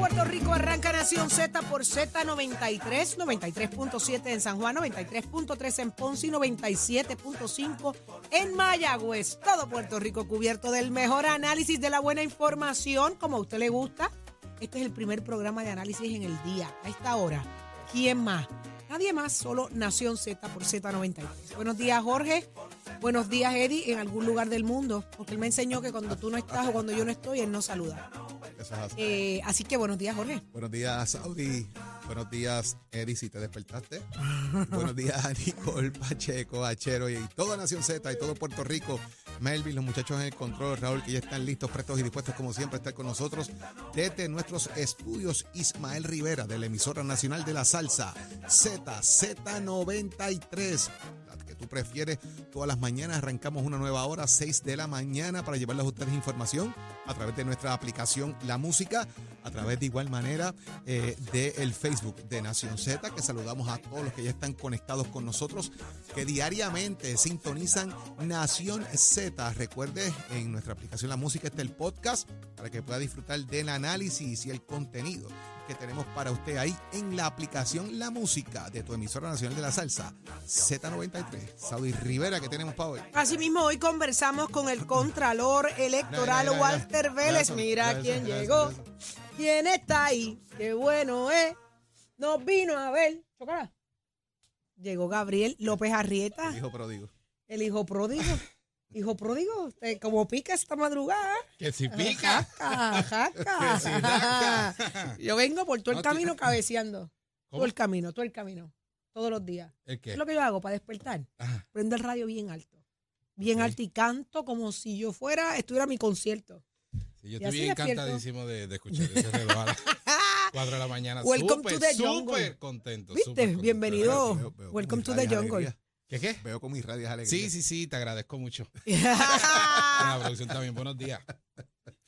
Puerto Rico arranca Nación Z por Z93, 93.7 en San Juan, 93.3 en Ponce y 97.5 en Mayagüez. Todo Puerto Rico cubierto del mejor análisis de la buena información, como a usted le gusta. Este es el primer programa de análisis en el día, a esta hora. ¿Quién más? Nadie más, solo Nación Z por Z93. Buenos días, Jorge. Buenos días, Eddie, en algún lugar del mundo, porque él me enseñó que cuando tú no estás o cuando yo no estoy, él no saluda. Eso es así. Eh, así que buenos días, Jorge. Buenos días, Saudi. Buenos días, Eddie, si te despertaste. Buenos días, Nicole Pacheco, Achero y toda Nación Z y todo Puerto Rico. Melvin, los muchachos en el control, Raúl, que ya están listos, prestos y dispuestos, como siempre, a estar con nosotros desde nuestros estudios. Ismael Rivera, de la emisora nacional de la salsa, Z, Z93. La que tú prefieres, todas las mañanas arrancamos una nueva hora, 6 de la mañana, para llevarles a ustedes información a través de nuestra aplicación La Música, a través de igual manera eh, del Facebook de Nación Z, que saludamos a todos los que ya están conectados con nosotros, que diariamente sintonizan Nación Z. Recuerde, en nuestra aplicación La Música está el podcast para que pueda disfrutar del análisis y el contenido que tenemos para usted ahí en la aplicación La Música de tu emisora nacional de la salsa, Z93. Saudi Rivera, que tenemos para hoy? Asimismo, hoy conversamos con el Contralor Electoral. Walter Vélez. Mira quién llegó, quién está ahí, qué bueno es. Nos vino a ver. Chócala. Llegó Gabriel López Arrieta, Hijo pródigo. el hijo pródigo. Hijo pródigo, usted como pica esta madrugada. Que si pica. Jaca, jaca. Que si jaca. Yo vengo por todo el No, camino cabeceando. ¿Cómo? Todo el camino, todo el camino. Todos los días. ¿El ¿Qué es lo que yo hago para despertar? Ajá. Prendo el radio bien alto. Bien Ok. alto y canto como si yo fuera, estuviera en mi concierto. Sí, yo Y estoy así bien despierto. encantadísimo de, de escuchar ese reloj a las 4 de la mañana. Welcome to Súper, the jungle. Súper contento. ¿Viste? súper contento. Bienvenido. Veo- veo Welcome to the jungle. alegría. ¿Qué qué? Veo con mis radias alegría. Sí, sí, sí, te agradezco mucho. La producción también. Buenos días.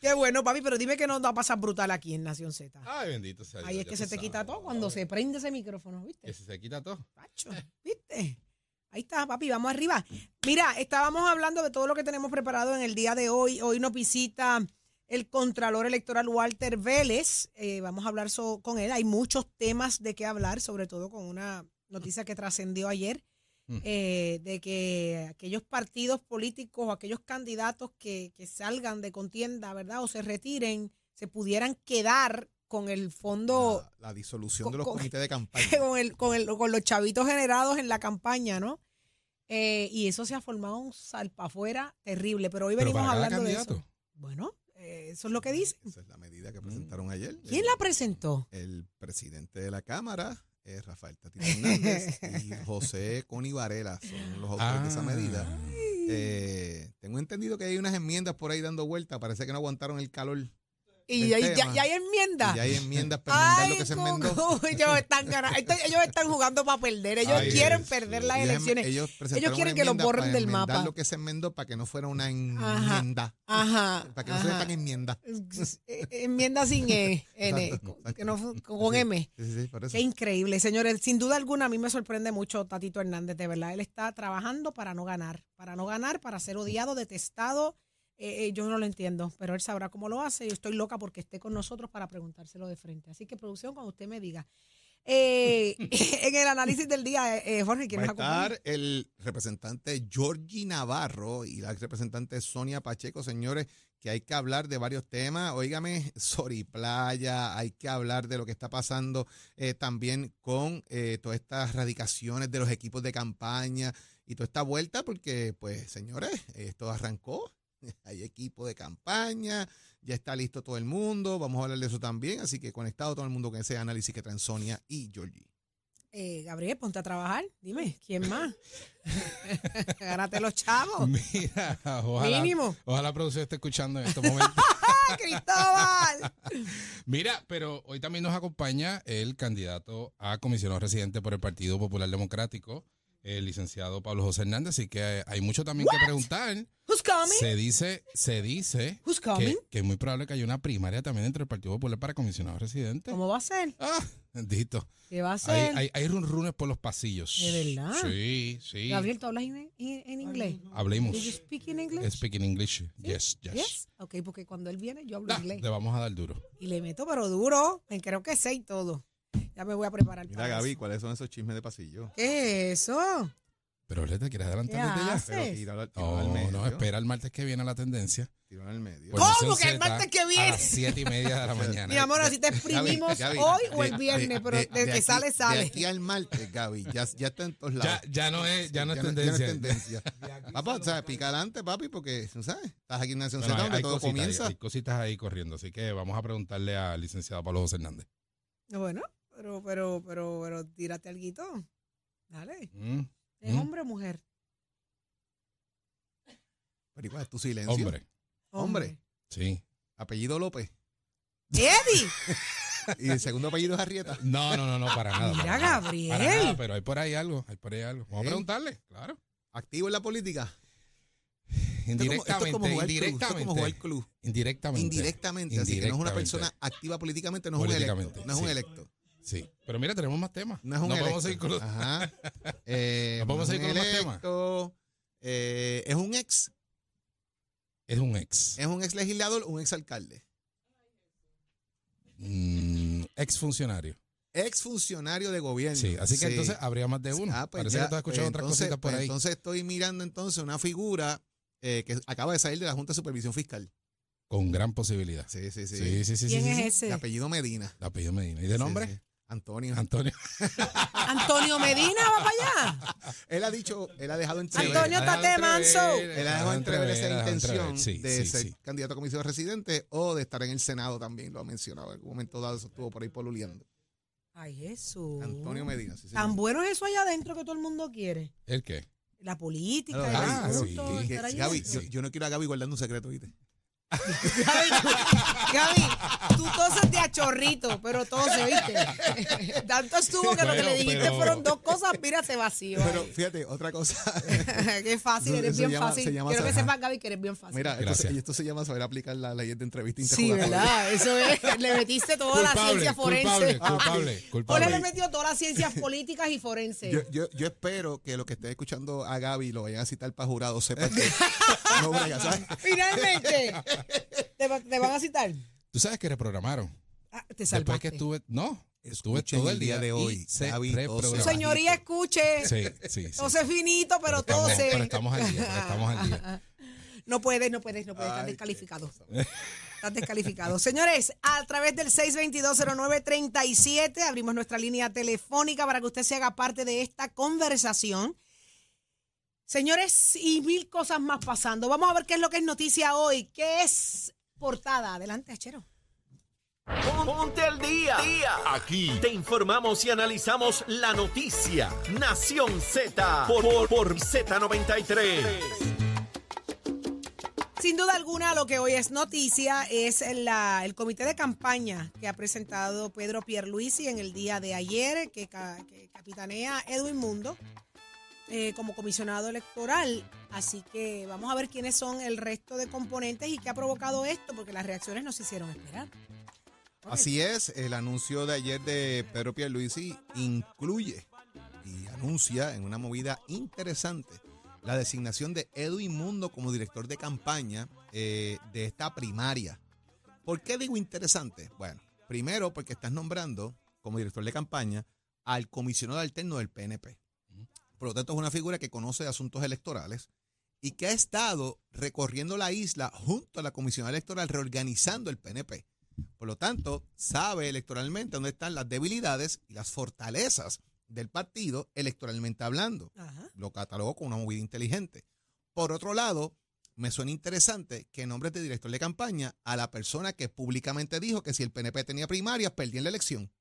Qué bueno, papi, pero dime que no va a pasar brutal aquí en Nación Z. Ay, bendito sea Dios. Ahí es que se te quita todo cuando se prende ese micrófono, Que ¿viste? se, se quita todo. Pacho, ¿viste? Ahí está, papi, vamos arriba. Mira, estábamos hablando de todo lo que tenemos preparado en el día de hoy. Hoy nos visita el Contralor Electoral Walter Vélez. Eh, vamos a hablar so- con él. Hay muchos temas de qué hablar, sobre todo con una noticia que trascendió ayer. Eh, de que aquellos partidos políticos o aquellos candidatos que, que salgan de contienda, ¿verdad? O se retiren, se pudieran quedar con el fondo La, la disolución con- de los con- comités de campaña. con, el, con, el, con los chavitos generados en la campaña, ¿no? Eh, y eso se ha formado un salpa afuera terrible, pero hoy Pero venimos hablando de eso. Bueno, eh, eso es lo que dicen. Esa es la medida que presentaron ayer. ¿Quién El- la presentó? El presidente de la Cámara, eh, Rafael Tatito Hernández, y José Coni Varela son los autores de esa Ah. medida. Eh, tengo entendido que hay unas enmiendas por ahí dando vuelta. Parece que no aguantaron el calor. Y, ahí ya, ya hay enmienda. Y ya hay enmiendas para enmendar Ay, lo que se enmendó. ellos están ganando. Ellos están jugando para perder. Ellos Ay, quieren perder las Ellos, elecciones. ellos quieren que los borren del mapa. lo que se enmendó para que no fuera una Ajá. enmienda. Ajá. Para que no se ajá. enmienda. Eh, Enmienda sin E, N, Exacto, con- que no con Sí, M. Sí, sí, sí, por eso. Qué increíble, señores. Sin duda alguna, a mí me sorprende mucho Tatito Hernández, de verdad. Él está trabajando para no ganar, para no ganar, para ser odiado, detestado. Eh, eh, yo no lo entiendo, pero él sabrá cómo lo hace. Yo estoy loca porque esté con nosotros para preguntárselo de frente. Así que, producción, cuando usted me diga. Eh, en el análisis del día, eh, eh, Jorge, ¿quién Va nos a acompaña? estar el representante Georgie Navarro y la representante Sonia Pacheco, señores, que hay que hablar de varios temas. Óigame, Sori Playa, hay que hablar de lo que está pasando eh, también con eh, todas estas radicaciones de los equipos de campaña y toda esta vuelta, porque, pues, señores, esto arrancó. Hay equipo de campaña, ya está listo todo el mundo, vamos a hablar de eso también, así que conectado todo el mundo con ese análisis que traen Sonia y Georgie. Eh, Gabriel, ponte a trabajar. Dime, ¿quién más? Gánate los chavos. Mira, ojalá, Mínimo. ojalá la producción esté escuchando en estos momentos. ¡Ay, Cristóbal! Mira, pero hoy también nos acompaña el candidato a comisionado residente por el Partido Popular Democrático, el licenciado Pablo José Hernández, así que hay mucho también que preguntar. Who's coming? Se dice, se dice Who's que, coming? que es muy probable que haya una primaria también entre el Partido Popular para comisionado residente. ¿Cómo va a ser? Ah, bendito. ¿Qué va a Hay, ser? hay, hay runrunes por los pasillos. ¿De verdad? Sí, sí. Gabriel, ¿tú hablas en, en- en inglés? Hablemos. Did you speak in English? Speaking English. Yes, yes. Yes. Ok, porque cuando él viene yo hablo Ah, inglés. le vamos a dar duro. Y le meto pero duro. Creo que sé y todo. Ya me voy a preparar Mira, para Gaby, eso. ¿cuáles son esos chismes de pasillo? ¿Qué es eso? Pero ¿le te quieres ¿Qué adelantar desde ya? haces? Pero tíralo, tíralo al No, medio. no, espera el martes que viene la tendencia. Tíralo al medio. Por ¿Cómo que el martes que A viene? las siete y media de la mañana. Mi amor, así te exprimimos Gaby, hoy o el viernes, de- pero de- desde de que aquí- sale, sale. De aquí al martes, Gaby, ya, ya está en todos Ya, lados. ya no es, ya no es Ya tendencia. tendencia. Papá, o sea, pica adelante, papi, porque, ¿tú ¿sabes? Estás aquí en Nación Bueno, Z, hay, donde hay todo comienza. hay- hay cositas ahí corriendo, así que vamos a preguntarle al licenciado Pablo José Hernández. Bueno, pero, pero, pero, pero tírate algo. Dale. Mm, ¿Es Mm. hombre o mujer? Pero ¿y cuál es tu silencio? Hombre, Hombre. sí. Apellido López. Eddie. Y el segundo apellido es Arrieta. No, no, no, no, para nada. Mira, para nada. Gabriel. Para nada, pero hay por ahí algo, hay por ahí algo. Vamos a preguntarle, claro. Activo en la política. Indirectamente, como jugar club, esto es indirectamente. como jugar club. Indirectamente. Indirectamente. Así que no es una Indirectamente. persona activa políticamente, no es un electo. No es un electo. Sí. Pero mira, tenemos más temas. No es un electo. podemos seguir con los- Ajá. Eh, ¿No podemos no es seguir un con los demás electo. Eh, es un ex. Es un ex. Es un ex legislador, un ex alcalde. Mm, ex funcionario. Ex funcionario de gobierno. Sí, así que Sí. entonces habría más de uno. Ah, pues Parece ya, que tú has escuchado pues otras entonces- cositas por pues ahí. Entonces estoy mirando entonces una figura eh, que acaba de salir de la Junta de Supervisión Fiscal. Con gran posibilidad. Sí, sí, sí. Sí, sí, sí. ¿Quién sí, es sí. ese? De apellido Medina. De apellido Medina. ¿Y de nombre? Antonio. Antonio. Antonio Medina va para allá. Él ha dicho, él ha dejado entrever. Antonio, tate manso. ha Él ha dejado entrever esa intención. Sí, de sí, ser sí. candidato a comisión residente o de estar en el Senado también, lo ha mencionado. En algún momento dado eso estuvo por ahí poluleando. Ay, Jesús. Antonio Medina, sí, Tan bueno es eso allá adentro que todo el mundo quiere. ¿El qué? La política, Claro, el ah, Gaby, asunto, yo, yo no quiero a Gaby guardando un secreto, ¿viste? Gaby, tú- Gaby, tú toses de achorrito, pero tose, ¿viste? Tanto estuvo que lo que Bueno, le dijiste pero- fueron dos cosas, mira, se vació. Pero ahí. fíjate, otra cosa. Qué fácil, eres bien llama- fácil. se llama Quiero que sepas, Gaby, que eres bien fácil. Mira, esto, se- esto se llama saber aplicar la ley de entrevista sí, interjugatorial. ¿verdad? Eso es. Le metiste toda la ciencia forense. culpable, culpable, culpable. le metió todas las ciencias políticas y forenses. Yo, yo, yo espero que los que estén escuchando a Gaby y lo vayan a citar para jurado sepan que no brega, ¿sabes? Finalmente, ¿te, va- te van a citar? Tú sabes que reprogramaron. Ah, te Después salvaste. que estuve. No, estuve Escuchen todo el día día de hoy, y se tose. Señoría, escuche. Sí, sí, sí. Finito, pero, estamos, tose. pero estamos al día, pero estamos al día. No puedes, no puedes, no puedes. Estás Ay, descalificado. Estás descalificado. Señores, a través del 6220937 abrimos nuestra línea telefónica para que usted se haga parte de esta conversación. Señores, y mil cosas más pasando. Vamos a ver qué es lo que es noticia hoy. ¿Qué es portada? Adelante, Achero. Ponte al día. Aquí te informamos y analizamos la noticia. Nación Z por, por, por Z93. Sin duda alguna, lo que hoy es noticia es la- el comité de campaña que ha presentado Pedro Pierluisi en el día de ayer, que, que capitanea Edwin Mundo eh, como comisionado electoral. Así que vamos a ver quiénes son el resto de componentes y qué ha provocado esto, porque las reacciones nos hicieron esperar. Así es, el anuncio de ayer de Pedro Pierluisi incluye y anuncia en una movida interesante la designación de Edwin Mundo como director de campaña eh, de esta primaria. ¿Por qué digo interesante? Bueno, primero porque estás nombrando como director de campaña al comisionado alterno del PNP. Por lo tanto, es una figura que conoce asuntos electorales y que ha estado recorriendo la isla junto a la comisión electoral reorganizando el PNP. Por lo tanto, sabe electoralmente dónde están las debilidades y las fortalezas del partido electoralmente hablando. Ajá. Lo catalogó como una movida inteligente. Por otro lado, me suena interesante que nombres de director de campaña a la persona que públicamente dijo que si el PNP tenía primarias, perdía la elección.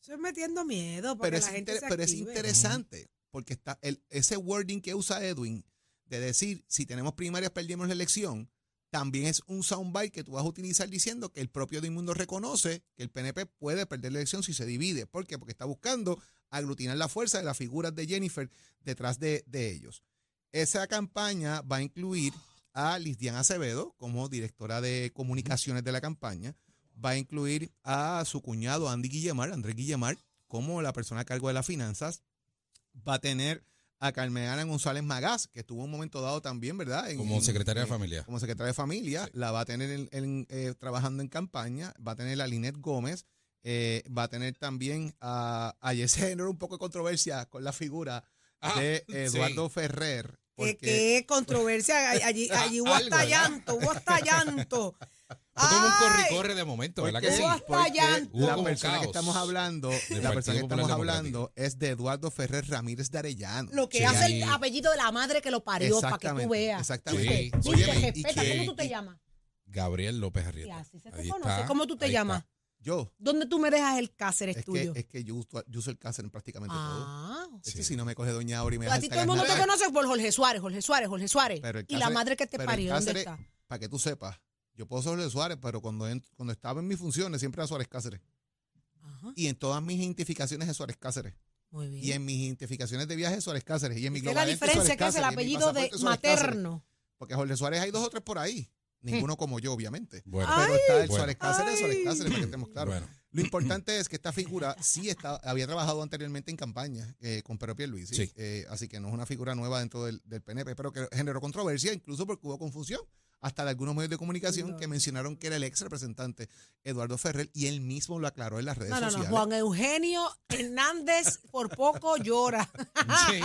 Estoy metiendo miedo Pero, es, la gente inter- se pero es active. interesante porque está el, ese wording que usa Edwin de decir si tenemos primarias perdimos la elección también es un soundbite que tú vas a utilizar diciendo que el propio Mundo reconoce que el PNP puede perder la elección si se divide. ¿Por qué? Porque está buscando aglutinar la fuerza de las figuras de Jennifer detrás de, de ellos. Esa campaña va a incluir a Lidiana Acevedo como directora de comunicaciones de la campaña. Va a incluir a su cuñado Andy Guillemar, Andrés Guillemar, como la persona a cargo de las finanzas. Va a tener a Carmena González Magás, que estuvo un momento dado también, ¿verdad? En- Como en- secretaria de familia. Como secretaria de familia, la va a tener en- en, eh, trabajando en campaña, va a tener a Linet Gómez, eh, va a tener también a, a ese género un poco de controversia con la figura Ah, de sí. Eduardo Ferrer. ¿Qué, Porque qué controversia? Allí, allí hubo Algo, hasta llanto, hubo hasta llanto. Fue como un corre-corre de momento, ¿verdad que sí? La persona que estamos hablando, la persona que estamos hablando es de Eduardo Ferrer Ramírez de Arellano. Lo que Sí. hace el apellido de la madre que lo parió, para que tú veas. exactamente. Que- ¿cómo tú te llamas? Gabriel López Y Arrieta. así se te conoce. ¿Cómo tú te ahí llamas? está. Yo, ¿Dónde tú me dejas el Cáceres es tuyo? que, es que yo, uso- yo uso el Cáceres en prácticamente todo. ah. Es Sí. que si no me coge Doña Aura y me A ti todo el mundo te conoce por Jorge Suárez, Jorge Suárez, Jorge Suárez. Pero el y la madre que te pero el parió, ¿dónde está? para que tú sepas, yo puedo ser Jorge Suárez, pero cuando, en- cuando estaba en mis funciones siempre era Suárez Cáceres. Ajá, Y en todas mis identificaciones es Suárez Cáceres. muy bien. Y en mis identificaciones de viaje es Suárez Cáceres. Y en mi Esa es la diferencia Suárez que es el apellido de Suárez Cáceres. materno. Porque Jorge Suárez hay dos o tres por ahí. Ninguno como yo, obviamente. Bueno, Ay, Pero está el Bueno. Suárez Cáceres, Suárez Ay. Cáceres, para que estemos claros. bueno. Lo importante es que esta figura sí está, había trabajado anteriormente en campaña eh, con Pedro Pierluisi, Sí. eh, así que no es una figura nueva dentro del, del PNP, pero que generó controversia, incluso porque hubo confusión hasta de algunos medios de comunicación que mencionaron que era el ex representante Eduardo Ferrer y él mismo lo aclaró en las redes No, no, no. sociales. Juan Eugenio Hernández por poco llora. Sí.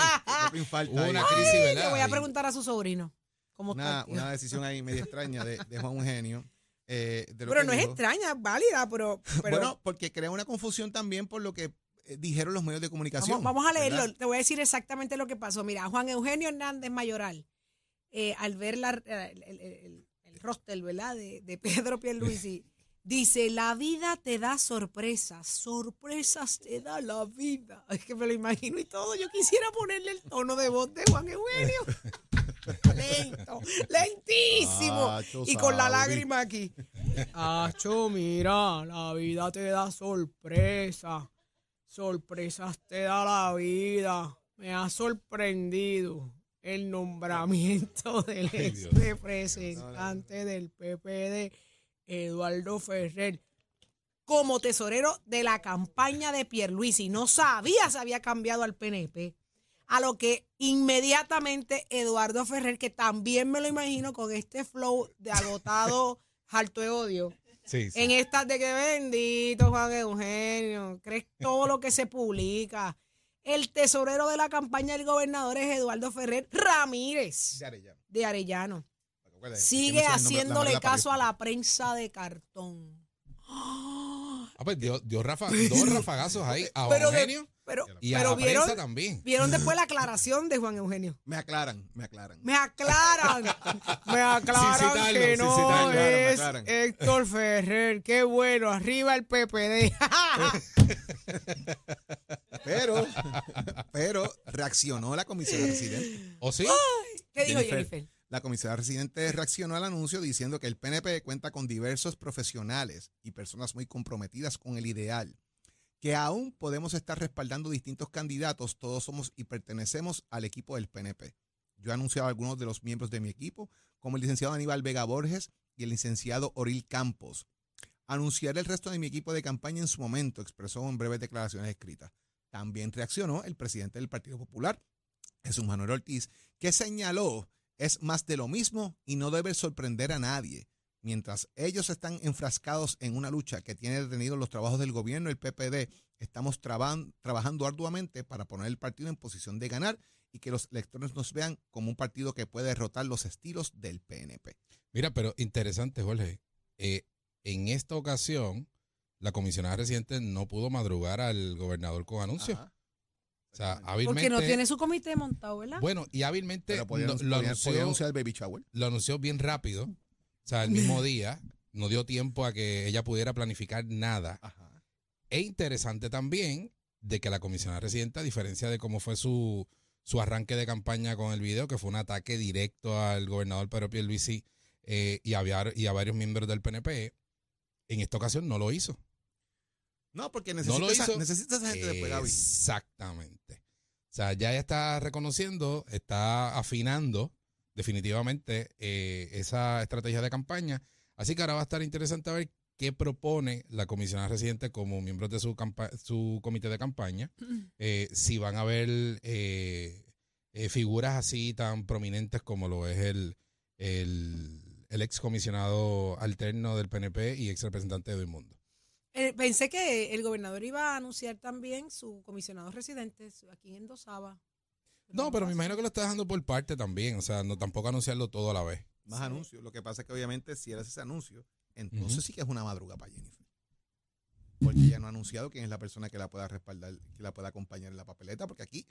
Hubo una crisis, Le ¿verdad? voy a preguntar a su sobrino. ¿Cómo una, está? una decisión ahí media extraña de, de Juan Eugenio. eh, de lo Pero que no es extraña, es válida, pero, pero Bueno, porque crea una confusión también por lo que eh, dijeron los medios de comunicación. vamos, vamos a leerlo. ¿verdad? Te voy a decir exactamente lo que pasó. Mira, Juan Eugenio Hernández Mayoral, eh, al ver la, el, el, el, el roster, ¿verdad? De, de Pedro Pierluisi, dice, la vida te da sorpresas, sorpresas te da la vida. Es que me lo imagino y todo. Yo quisiera ponerle el tono de voz de Juan Eugenio. Lento, lentísimo. Acho, y con la lágrima aquí. Acho, mira, la vida te da sorpresa. Sorpresas te da la vida. Me ha sorprendido el nombramiento del ex representante del PPD, Eduardo Ferrer, como tesorero de la campaña de Pierluisi. No sabía si había cambiado al PNP. A lo que inmediatamente Eduardo Ferrer, que también me lo imagino con este flow de agotado, harto de odio, Sí, sí. en estas de que bendito Juan Eugenio, crees todo lo que se publica. El tesorero de la campaña del gobernador es Eduardo Ferrer Ramírez De Arellano. de Arellano. Sigue que haciéndole la caso a la prensa de cartón. Ah, pues dio, dio rafa- dos rafagazos ahí a Pero, de- Eugenio pero, y a pero la vieron, prensa también. vieron después la aclaración de Juan Eugenio. Me aclaran, me aclaran. Me aclaran, me aclaran citarlo, que no citarlo, claro, es aclaran. Héctor Ferrer. Qué bueno, arriba el PPD. Pero, pero reaccionó la comisionada residente. ¿O sí? ¿Qué dijo Jennifer, Jennifer? La comisionada residente reaccionó al anuncio diciendo que el PNP cuenta con diversos profesionales y personas muy comprometidas con el ideal, que aún podemos estar respaldando distintos candidatos, todos somos y pertenecemos al equipo del PNP. Yo he anunciado a algunos de los miembros de mi equipo, como el licenciado Aníbal Vega Borges y el licenciado Oril Campos. Anunciaré el resto de mi equipo de campaña en su momento, expresó en breves declaraciones escritas. También reaccionó el presidente del Partido Popular, Jesús Manuel Ortiz, que señaló es más de lo mismo y no debe sorprender a nadie. Mientras ellos están enfrascados en una lucha que tiene detenidos los trabajos del gobierno, el PPD, estamos trabajando arduamente para poner el partido en posición de ganar y que los electores nos vean como un partido que puede derrotar los estilos del PNP. Mira, pero interesante, Jorge. Eh, en esta ocasión, la comisionada residente no pudo madrugar al gobernador con anuncio. Ajá. O sea, Porque hábilmente. no tiene su comité montado, ¿verdad? Bueno, y hábilmente podía, lo, anun- lo podía- anunció, podía anunciar el baby shower. lo anunció bien rápido. O sea, el mismo día. No dio tiempo a que ella pudiera planificar nada. Ajá. E interesante también de que la comisionada residente, a diferencia de cómo fue su, su arranque de campaña con el video, que fue un ataque directo al gobernador Pedro Pierluisi eh, y a varios miembros del PNP. En esta ocasión no lo hizo. No, porque No necesita, lo esa, hizo. necesita esa gente después, Gaby. Exactamente. O sea, ya está reconociendo, está afinando definitivamente eh, esa estrategia de campaña. Así que ahora va a estar interesante ver qué propone la comisionada residente como miembros de su, campa- su comité de campaña. Eh, si van a haber eh, eh, figuras así tan prominentes como lo es el, el, el ex comisionado alterno del PNP y ex representante de Mundo. Eh, pensé que el gobernador iba a anunciar también su comisionado residente, su- a quien endosaba. No, pero me imagino que lo está dejando por parte también. O sea, no tampoco anunciarlo todo a la vez. Más Sí. anuncios. Lo que pasa es que obviamente si hace ese anuncio, entonces sí que es una madruga para Jennifer. Porque ella no ha anunciado quién es la persona que la pueda respaldar, que la pueda acompañar en la papeleta, porque aquí,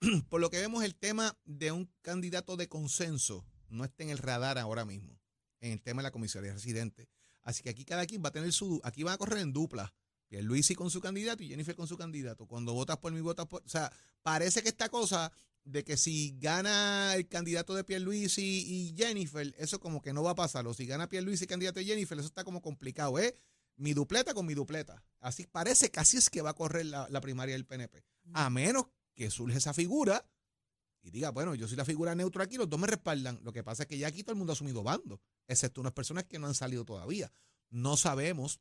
por lo que vemos, el tema de un candidato de consenso no está en el radar ahora mismo, en el tema de la comisaría residente. Así que aquí cada quien va a tener su, aquí van a correr en dupla. Luisi con su candidato y Jennifer con su candidato. Cuando votas por mí, votas por. O sea, parece que esta cosa de que si gana el candidato de Pierluisi y Jennifer, eso como que no va a pasar. O si gana Pierluisi y candidato de Jennifer, eso está como complicado, ¿eh? Mi dupleta con mi dupleta. Así parece que así es que va a correr la, la primaria del PNP. A menos que surge esa figura y diga, bueno, yo soy la figura neutra aquí, los dos me respaldan. Lo que pasa es que ya aquí todo el mundo ha asumido bando, excepto unas personas que no han salido todavía. No sabemos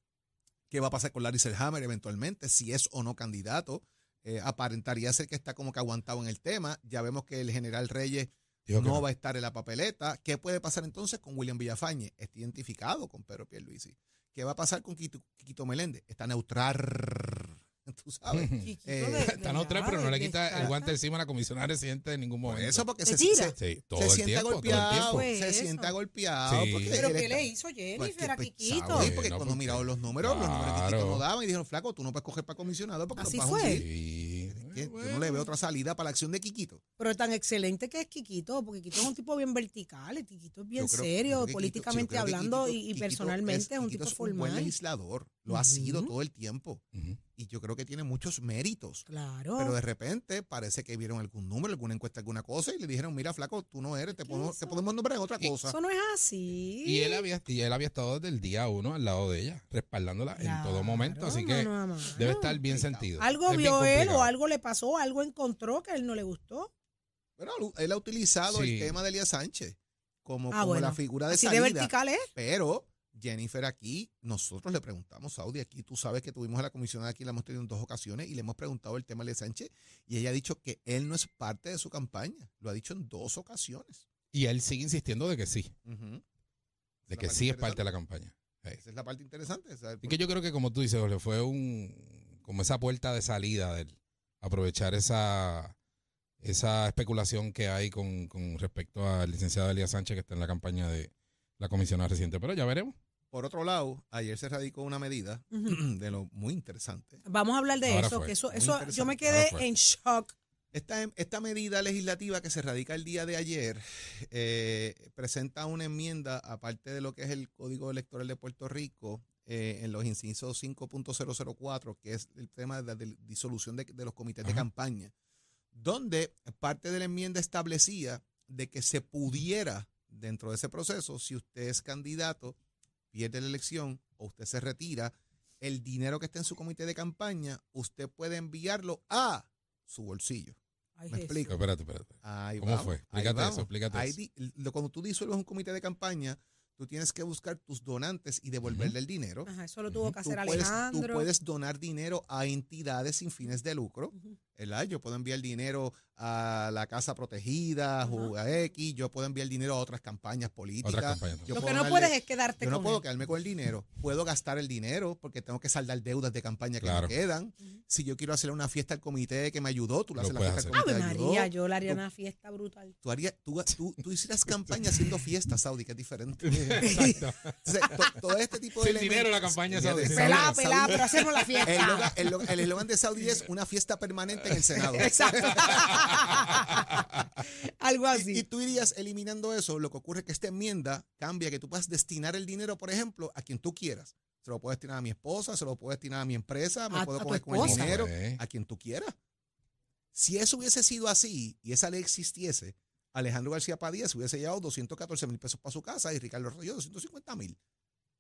qué va a pasar con Larry Selhammer eventualmente, si es o no candidato. Eh, aparentaría ser que está como que aguantado en el tema. Ya vemos que el general Reyes no, no. va a estar en la papeleta. ¿Qué puede pasar entonces con William Villafañe? Está identificado con Pedro Pierluisi. ¿Qué va a pasar con Quito, Quito Meléndez? Está neutral. Tú sabes. Chiquito Eh, de- Está neutral, ¿verdad? pero no le quita el guante encima a la comisionada residente de ningún momento. eso, porque ¿Te se, se, Sí, todo se el sienta tiempo, todo el golpeado. tiempo. Pues se eso. sienta golpeado. Sí. porque ¿Pero qué le hizo Jennifer Pues que, a pues, Quiquito? ¿sabes? porque No, cuando porque- miraron los números, los números de no daban y dijeron, flaco, tú no puedes coger para comisionado porque Así vas a fue. hundir". Sí. Yo no le veo otra salida para la acción de Quiquito. Pero tan excelente que es Quiquito, porque Quiquito es un tipo bien vertical, Quiquito es bien creo- serio, políticamente hablando y- personalmente es, un Quiquito tipo es un buen legislador. Lo ha sido todo el tiempo. Y yo creo que tiene muchos méritos. Claro. Pero de repente parece que vieron algún número, alguna encuesta, alguna cosa y le dijeron, mira, flaco, tú no eres, te, podemos, te podemos nombrar en otra Y- cosa. Eso no es así. Y él había, y él había estado desde el día uno al lado de ella, respaldándola en todo momento. Así que mano a mano. debe estar bien sentido. Algo Es vio él o algo le pasó, algo encontró que a él no le gustó. Pero él ha utilizado Sí. el tema de Elías Sánchez como, Ah, como bueno. la figura de Así de salida. vertical es. Pero Jennifer aquí, nosotros le preguntamos, Saudi, aquí tú sabes que tuvimos a la comisionada aquí, la hemos tenido en dos ocasiones y le hemos preguntado el tema de Sánchez y ella ha dicho que él no es parte de su campaña. Lo ha dicho en dos ocasiones. Y él sigue insistiendo de que sí, de que sí es parte de la campaña. Esa es la parte interesante. Y que yo creo que como tú dices, Jorge, fue un como esa puerta de salida de él, aprovechar esa esa especulación que hay con, con respecto al licenciado Elías Sánchez que está en la campaña de la comisionada reciente. Pero ya veremos. Por otro lado, ayer se radicó una medida de lo muy interesante. Vamos a hablar de Ahora eso, fue. que eso, eso yo me quedé en shock. Esta, esta medida legislativa que se radica el día de ayer eh, presenta una enmienda, aparte de lo que es el Código Electoral de Puerto Rico, eh, en los incisos 5.004, que es el tema de la disolución de, de los comités de campaña, donde parte de la enmienda establecía de que se pudiera, dentro de ese proceso, si usted es candidato, pierde la elección o usted se retira, el dinero que está en su comité de campaña, usted puede enviarlo a su bolsillo. Ay, Me Jesús. explico. Espérate, espérate. Ahí ¿Cómo vamos, fue? Explícate eso, explícate Ahí eso. di- lo- cuando tú disuelves un comité de campaña, tú tienes que buscar tus donantes y devolverle el dinero. Ajá, eso lo tuvo que Tú hacer puedes, tú Alejandro. puedes donar dinero a entidades sin fines de lucro. Yo puedo enviar dinero a la Casa Protegida o a X. Yo puedo enviar dinero a otras campañas políticas. Otras campañas. Yo Lo que no darle- puedes es quedarte yo no con puedo él. quedarme con el dinero. Puedo gastar el dinero porque tengo que saldar deudas de campaña que Claro. me quedan. Si yo quiero hacer una fiesta al comité que me ayudó, tú le Lo haces la puedes fiesta al hacer. comité Ave ayudó. María, yo le haría Tú- una fiesta brutal. Tú, harías, tú, tú, tú hicieras campaña haciendo fiestas, Saudi, que es diferente. Exacto. Entonces, to- todo este tipo de Sin dinero la campaña, Saudi. Pelá, pelá, pero hacemos la El fiesta. el lo- el eslogan de Saudi es una fiesta permanente en el Senado. Exacto. Algo Y, así. y tú irías eliminando eso. Lo que ocurre es que esta enmienda cambia que tú puedas destinar el dinero, por ejemplo, a quien tú quieras. Se lo puedo destinar a mi esposa, se lo puedo destinar a mi empresa, me A- puedo coger con el dinero, a quien tú quieras. Si eso hubiese sido así y esa ley existiese, Alejandro García Padilla se hubiese llevado 214 mil pesos para su casa y Ricardo Rosselló 250 mil.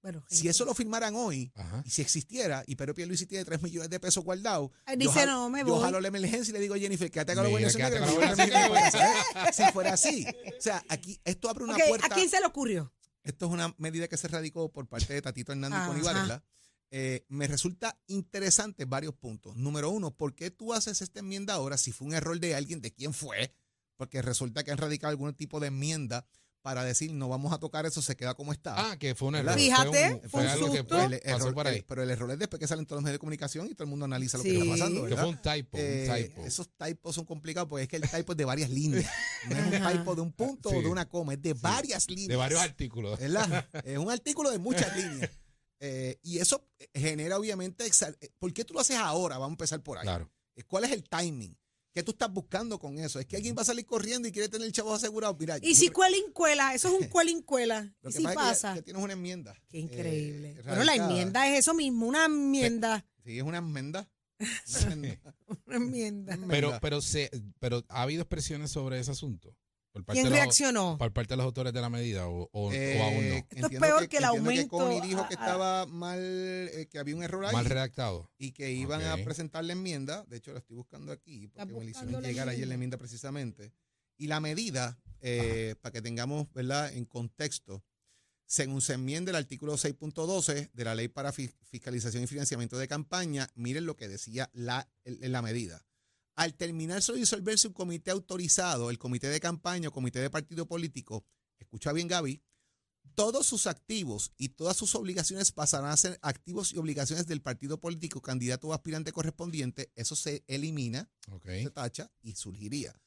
Bueno, Si eso lo firmaran hoy, Ajá. y si existiera, y Pedro Pierluisi tiene 3 millones de pesos guardados, yo dice, jalo- no, me yo voy. jalo la emergencia y le digo a Jennifer, quédate con la gobernación negra, yo. Si fuera así. O sea, aquí esto abre una puerta. ¿A quién se le ocurrió? Esto es una medida que se radicó por parte de Tatito Hernández y. Eh, me resulta interesante varios puntos. Número uno, ¿por qué tú haces esta enmienda ahora si fue un error de alguien? ¿De quién fue? Porque resulta que han radicado algún tipo de enmienda para decir no vamos a tocar eso, se queda como está. Ah, que fue un error. Fíjate, fue, un- fue fue un algo que susto. fue- el error- por ahí. el- pero el error es después que salen todos los medios de comunicación y todo el mundo analiza lo que está pasando. que ¿verdad? fue un typo, Eh, un typo. esos typos son complicados porque es que el typo es de varias líneas. No es un typo de un punto Sí. o de una coma, es de varias líneas. de varios artículos. ¿verdad? Es un artículo de muchas líneas. Eh, y eso genera obviamente... ¿Por qué tú lo haces ahora? Vamos a empezar por ahí. Claro. ¿Cuál es el timing? ¿Qué tú estás buscando con eso? ¿Es que alguien va a salir corriendo y quiere tener el chavo asegurado? Mira, Y si creo- cuelin cuela, eso es un cuelin cuela. lo ¿Y si pasa es que ya- pasa? ya tienes una enmienda. Qué eh, increíble. bueno, la enmienda es eso mismo, una enmienda. Sí, es una enmienda. Una enmienda. Una enmienda. Pero, pero, se, pero ha habido expresiones sobre ese asunto. Por parte, ¿Quién de los, reaccionó? por parte de los autores de la medida o, o- o Eh, aún no. Esto es peor que el aumento Connie dijo que a- a- estaba mal, eh, que había un error ahí. Mal redactado. y que iban a presentar la enmienda. De hecho, la estoy buscando aquí porque me hicieron llegar ayer la enmienda? precisamente. Y la medida, eh, para que tengamos ¿verdad? en contexto, según se enmienda el artículo 6.12 de la Ley para Fi- Fiscalización y Financiamiento de Campaña, miren lo que decía la, la medida. Al terminarse o disolverse un comité autorizado, el comité de campaña o comité de partido político, escucha bien Gaby, todos sus activos y todas sus obligaciones pasarán a ser activos y obligaciones del partido político, candidato o aspirante correspondiente. Eso se elimina, se tacha y surgiría.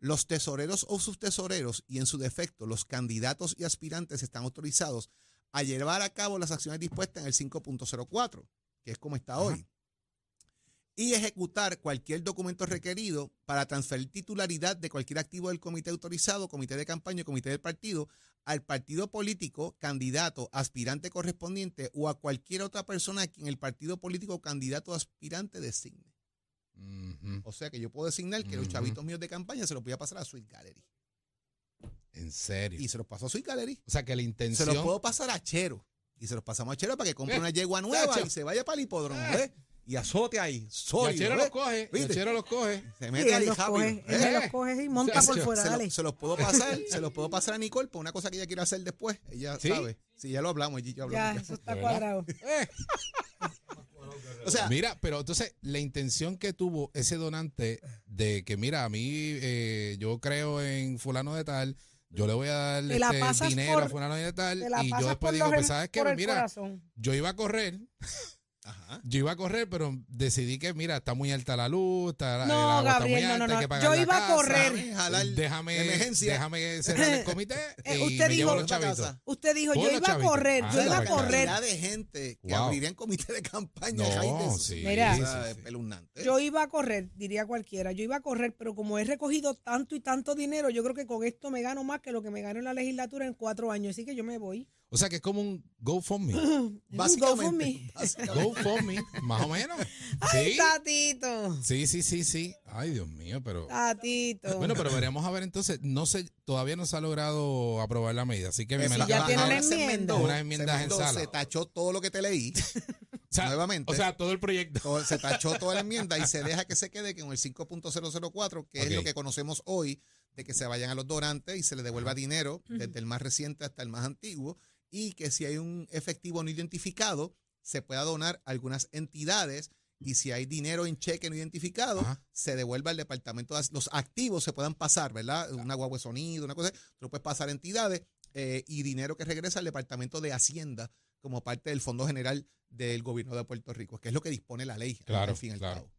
Los tesoreros o sus tesoreros y en su defecto los candidatos y aspirantes están autorizados a llevar a cabo las acciones dispuestas en el 5.04, que es como está Ajá. hoy, y ejecutar cualquier documento requerido para transferir titularidad de cualquier activo del comité autorizado, comité de campaña o comité del partido al partido político, candidato, aspirante correspondiente o a cualquier otra persona a quien el partido político, candidato aspirante designe. O sea que yo puedo designar que los chavitos míos de campaña se los voy a pasar a Sweet Gallery. En serio. Y se los paso a Sweet Gallery. o sea que la Se intención. los puedo pasar a Chero. Y se los pasamos a Chero para que compre Eh, una yegua nueva y se vaya para el hipódromo, Eh. ¿ves? Y azote ahí, sólido, Yachero los coge. Yachero los coge. Se mete ahí los rápido. coge, ¿eh? él me Eh. los coge y monta Se- por fuera, se, lo- dale. se los puedo pasar, se los puedo pasar a Nicole por una cosa que ella quiere hacer después. Ella ¿Sí? sabe. Sí, ya lo hablamos, ya Ya, hablamos. eso está cuadrado. Eh, O sea, Mira, pero entonces la intención que tuvo ese donante de que, mira, a mí eh, yo creo en fulano de tal, yo le voy a dar este dinero por- a fulano de tal, y yo después digo, los pues sabes qué, mira, corazón. yo iba a correr, ajá. yo iba a correr, pero decidí que, mira, está muy alta la luz, está, el No, agua está Gabriel, muy no, alta, no, hay que no. pagar Yo la iba a correr. Déjame jalar Déjame, de emergencia. déjame cerrar el comité Eh, y usted me dijo- los. Usted dijo, yo iba a correr, Ah, yo iba a correr. cantidad de gente que Wow. abrirían comité de campaña. No, sí, Mira. Sí, sí. espeluznante. Yo iba a correr, diría cualquiera, yo iba a correr, pero como he recogido tanto y tanto dinero, yo creo que con esto me gano más que lo que me gano en la legislatura en cuatro años, así que yo me voy. O sea que es como un GoFundMe. Básicamente. GoFundMe. GoFundMe, más o menos. Ay, Sí. Tatito, Sí, sí, sí, sí. Ay, Dios mío, pero. Tatito. Bueno, pero veremos a ver entonces. No sé, todavía no se ha logrado aprobar la medida, así que me ya tiene una enmienda. Unas se enmiendas en sala. Se tachó todo lo que te leí. o sea, nuevamente. O sea, todo el proyecto. todo- se tachó toda la enmienda y se deja que se quede con el 5.004, que es lo que conocemos hoy, de que se vayan a los donantes y se les devuelva dinero, desde el más reciente hasta el más antiguo, y que si hay un efectivo no identificado, se pueda donar a algunas entidades. Y si hay dinero en cheque no identificado, Ajá. se devuelva al departamento. de Los activos se puedan pasar, ¿verdad? Una guagua de sonido, una cosa, tú lo puedes pasar a entidades eh, y dinero que regresa al departamento de Hacienda como parte del Fondo General del Gobierno de Puerto Rico, que es lo que dispone la ley, Claro, al fin y al claro. cabo.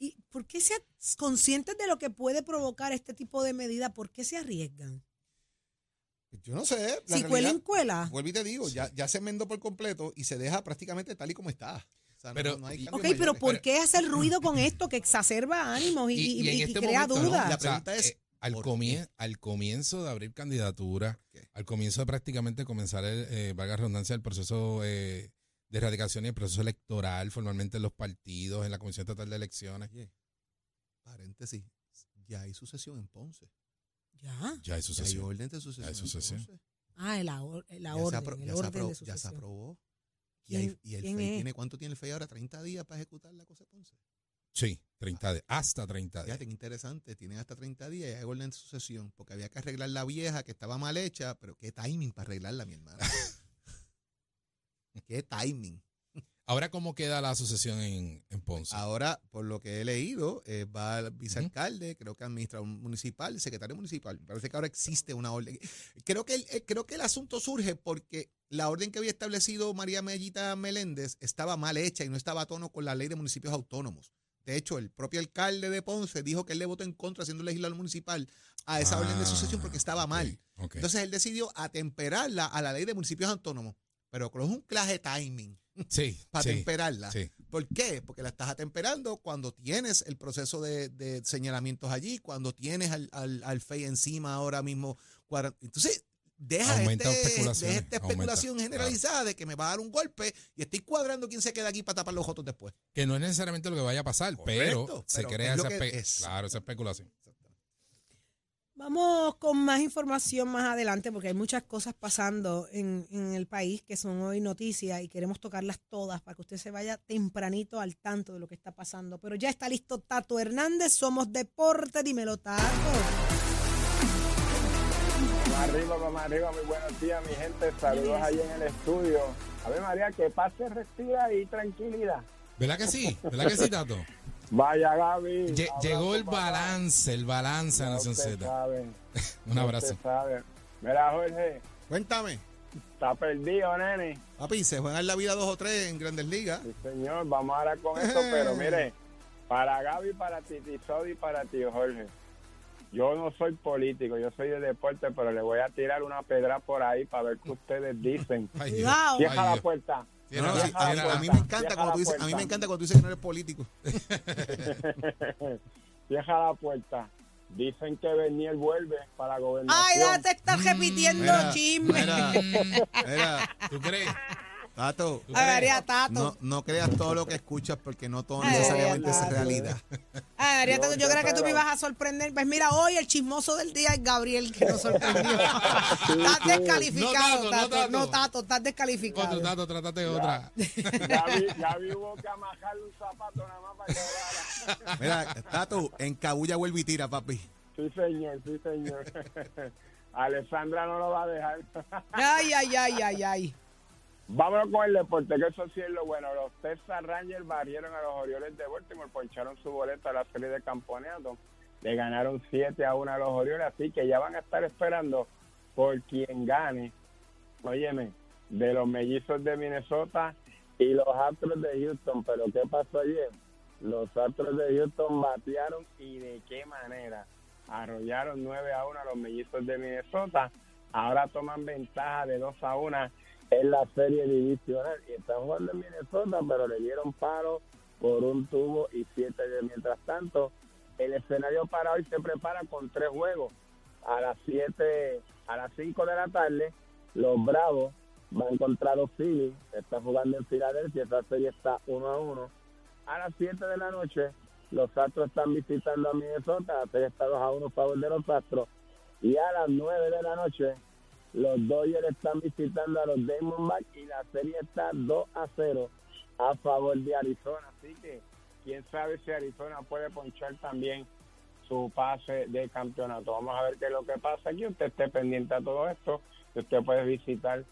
¿Y por qué se conscientes de lo que puede provocar este tipo de medida? ¿Por qué se arriesgan? Yo no sé. la Si cuela en cuela. Vuelvo y te digo, ya, ya se enmendó por completo y se deja prácticamente tal y como está. O sea, no- Pero- no hay cambios Ok, pero. ¿por qué hacer ruido con esto que exacerba ánimos y, y- y- y crea momento, ¿no? dudas? La O sea, pregunta es, eh, al, ¿por comien- al comienzo de abrir candidatura, ¿Qué? al comienzo de prácticamente comenzar, el, eh, valga la redundancia, el proceso eh, de erradicación y el proceso electoral formalmente en los partidos, en la Comisión Estatal de Elecciones. Paréntesis, ya hay sucesión en Ponce. Ya. Ya hay Ya hay orden de sucesión. Ya entonces. Ah, el, ahor- la Ya se orden, apro- el ya se orden apro- de ya se sucesión. aprobó. Y, ¿Quién- hay- y el quién FEI es? tiene, ¿cuánto tiene el FEI ahora? 30 días para ejecutar la cosa de Ponce. Sí, 30 días. Hasta 30 días. Fíjate qué interesante, tienen hasta 30 días y hay orden de sucesión, porque había que arreglar la vieja que estaba mal hecha, pero qué timing para arreglarla, mi hermano. qué timing. Ahora, ¿cómo queda la sucesión en, en Ponce? Ahora, por lo que he leído, eh, va el vicealcalde, creo que administrador municipal, secretario municipal. Parece que ahora existe una orden. Creo que el, eh, creo que el asunto surge porque la orden que había establecido María Mellita Meléndez estaba mal hecha y no estaba a tono con la ley de municipios autónomos. De hecho, el propio alcalde de Ponce dijo que él le votó en contra, siendo legislador municipal, a esa orden de sucesión porque estaba Ah, mal. Entonces él decidió atemperarla a la ley de municipios autónomos. Pero con un claje timing sí, para sí, atemperarla. sí. ¿Por qué? Porque la estás atemperando cuando tienes el proceso de, de señalamientos allí, cuando tienes al, al, al FEI encima ahora mismo. Entonces, deja, este- deja esta aumenta, especulación generalizada de que me va a dar un golpe y estoy cuadrando quién se queda aquí para tapar los otros después. Que no es necesariamente lo que vaya a pasar, pero se crea esa, espe- es. claro, esa especulación. Vamos con más información más adelante porque hay muchas cosas pasando en, en el país que son hoy noticias y queremos tocarlas todas para que usted se vaya tempranito al tanto de lo que está pasando. Pero ya está listo Tato Hernández, somos deporte, dímelo Tato. Vamos arriba, vamos arriba, muy buenos días, mi gente. Saludos ahí en el estudio. A ver, María, que pase, respira y tranquilidad. ¿Verdad que sí? ¿Verdad que sí, Tato? Vaya, Gaby. Lle- llegó el balance, el balance de Ya Nación Z. Un abrazo. Mira, Jorge, Cuéntame, está perdido, nene. papi, se juegan la vida dos o tres en grandes ligas. Sí, señor, vamos ahora con esto, pero mire, para Gaby, para Titi Sodi y para tío Jorge. Yo no soy político, yo soy de deporte, pero le voy a tirar una pedra por ahí para ver qué ustedes dicen. Ay, Dios. Cuidado. Cierra Ay, la Dios. No, no, sí, a, a mí me encanta cuando tú dices, a mí me puerta. encanta cuando tú dices que no eres político. Cierra la puerta. Dicen que Bernier vuelve para la gobernación. Ay, ya te estás Mm, repitiendo Mira, chisme. mira, mira, ¿Tú crees? Tato, no, no creas todo lo que escuchas porque no todo necesariamente es realidad. No, Tato, yo creo que tú me ibas a sorprender. Pues mira, hoy el chismoso del día es Gabriel que nos sorprendió. estás descalificado, No, Tato, no, Tato. Tato. No, Tato, estás descalificado. Otro, Tato, trátate de otra. Gaby, Gaby hubo que amajarle un zapato nada más para que. Mira, Tato, en Cabulla vuelve y tira, papi. Sí, señor, sí, señor. Alessandra no lo va a dejar. Ay, ay, ay, ay, ay. Vámonos con el deporte, que eso sí es lo bueno. Los Texas Rangers barrieron a los Orioles de Baltimore, poncharon su boleto a la serie de campeonato. Le ganaron 7 a 1 a los Orioles, así que ya van a estar esperando por quien gane. Óyeme, de los mellizos de Minnesota y los Astros de Houston. Pero ¿qué pasó ayer? Los Astros de Houston batearon y de qué manera. Arrollaron 9 a 1 a los mellizos de Minnesota. Ahora toman ventaja de 2 a 1 en la serie divisional. Y están jugando en Minnesota, pero le dieron paro por un tubo y siete de mientras tanto. El escenario para hoy se prepara con tres juegos. A las 7, a las 5 de la tarde, los Bravos van contra los Phillies. Está jugando en Filadelfia. Esa serie está 1 a 1. A las 7 de la noche, los Astros están visitando a Minnesota. La serie está 2 a 1 a favor de los Astros. Y a las 9 de la noche, los Dodgers están visitando a los Diamondbacks y la serie está 2 a 0 a favor de Arizona. Así que quién sabe si Arizona puede ponchar también su pase de campeonato. Vamos a ver qué es lo que pasa aquí. Usted esté pendiente a todo esto. Usted puede visitar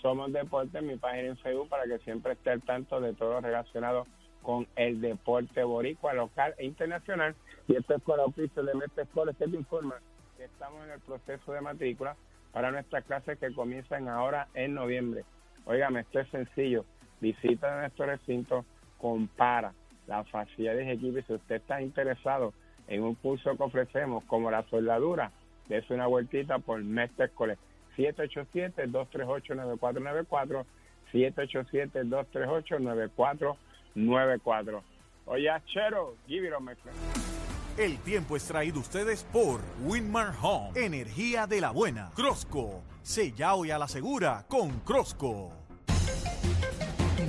Somos Deporte en mi página en Facebook para que siempre esté al tanto de todo relacionado con el deporte boricua local e internacional. Y esto es con la oficio de Mestre que te informa que estamos en el proceso de matrícula para nuestras clases que comienzan ahora en noviembre. Óigame, esto es sencillo. Visita nuestro recinto, compara las facilidades y si usted está interesado en un curso que ofrecemos como la soldadura, dése una vueltita por Mestre Escoles. 787-238-9494, 787-238-9494. Oye, Chero, give it on my friend. El tiempo es traído ustedes por Winmar Home, energía de la buena. Crosco, sella hoy a la segura con Crosco.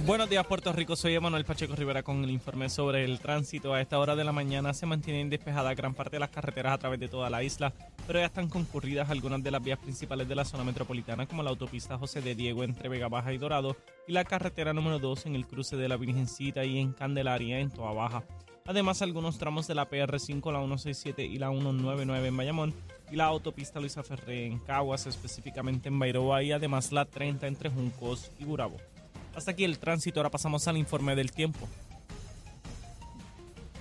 Buenos días, Puerto Rico. Soy Emanuel Pacheco Rivera con el informe sobre el tránsito. A esta hora de la mañana se mantiene despejada gran parte de las carreteras a través de toda la isla. pero ya están concurridas algunas de las vías principales de la zona metropolitana, como la autopista José de Diego entre Vega Baja y Dorado y la carretera número 2 en el cruce de la Virgencita y en Candelaria en Toa Baja. Además, algunos tramos de la PR5, la 167 y la 199 en Bayamón y la autopista Luisa Ferré en Caguas, específicamente en Bairoa y además la 30 entre Juncos y Gurabo. Hasta aquí el tránsito, ahora pasamos al informe del tiempo.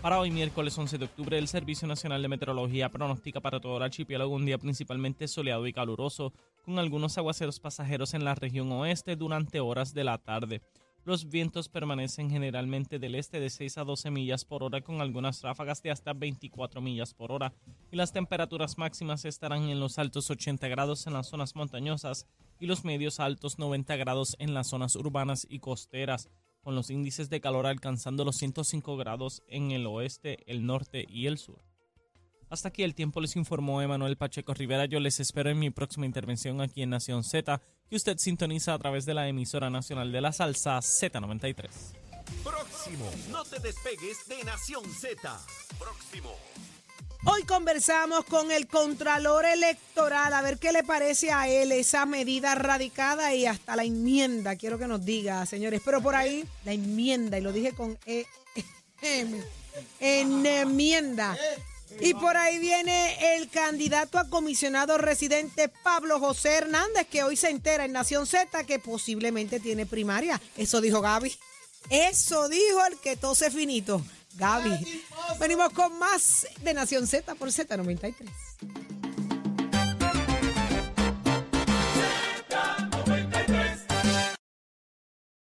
Para hoy, miércoles 11 de octubre, el Servicio Nacional de Meteorología pronostica para todo el archipiélago un día principalmente soleado y caluroso, con algunos aguaceros pasajeros en la región oeste durante horas de la tarde. Los vientos permanecen generalmente del este de 6 a 12 millas por hora con algunas ráfagas de hasta 24 millas por hora y las temperaturas máximas estarán en los altos 80 grados en las zonas montañosas y los medios altos 90 grados en las zonas urbanas y costeras, con los índices de calor alcanzando los 105 grados en el oeste, el norte y el sur. Hasta aquí el tiempo les informó Emanuel Pacheco Rivera. Yo les espero en mi próxima intervención aquí en Nación Z, que usted sintoniza a través de la emisora nacional de la salsa Z93. Próximo. No te despegues de Nación Z. Próximo. Hoy conversamos con el Contralor Electoral, a ver qué le parece a él esa medida radicada y hasta la enmienda, quiero que nos diga, señores. Pero por ahí, la enmienda, y lo dije con E, M, enmienda. Y por ahí viene el candidato a comisionado residente Pablo José Hernández, que hoy se entera en Nación Z que posiblemente tiene primaria. Eso dijo Gaby. Eso dijo el que tose finito. Gaby. Venimos con más de Nación Z por Z93.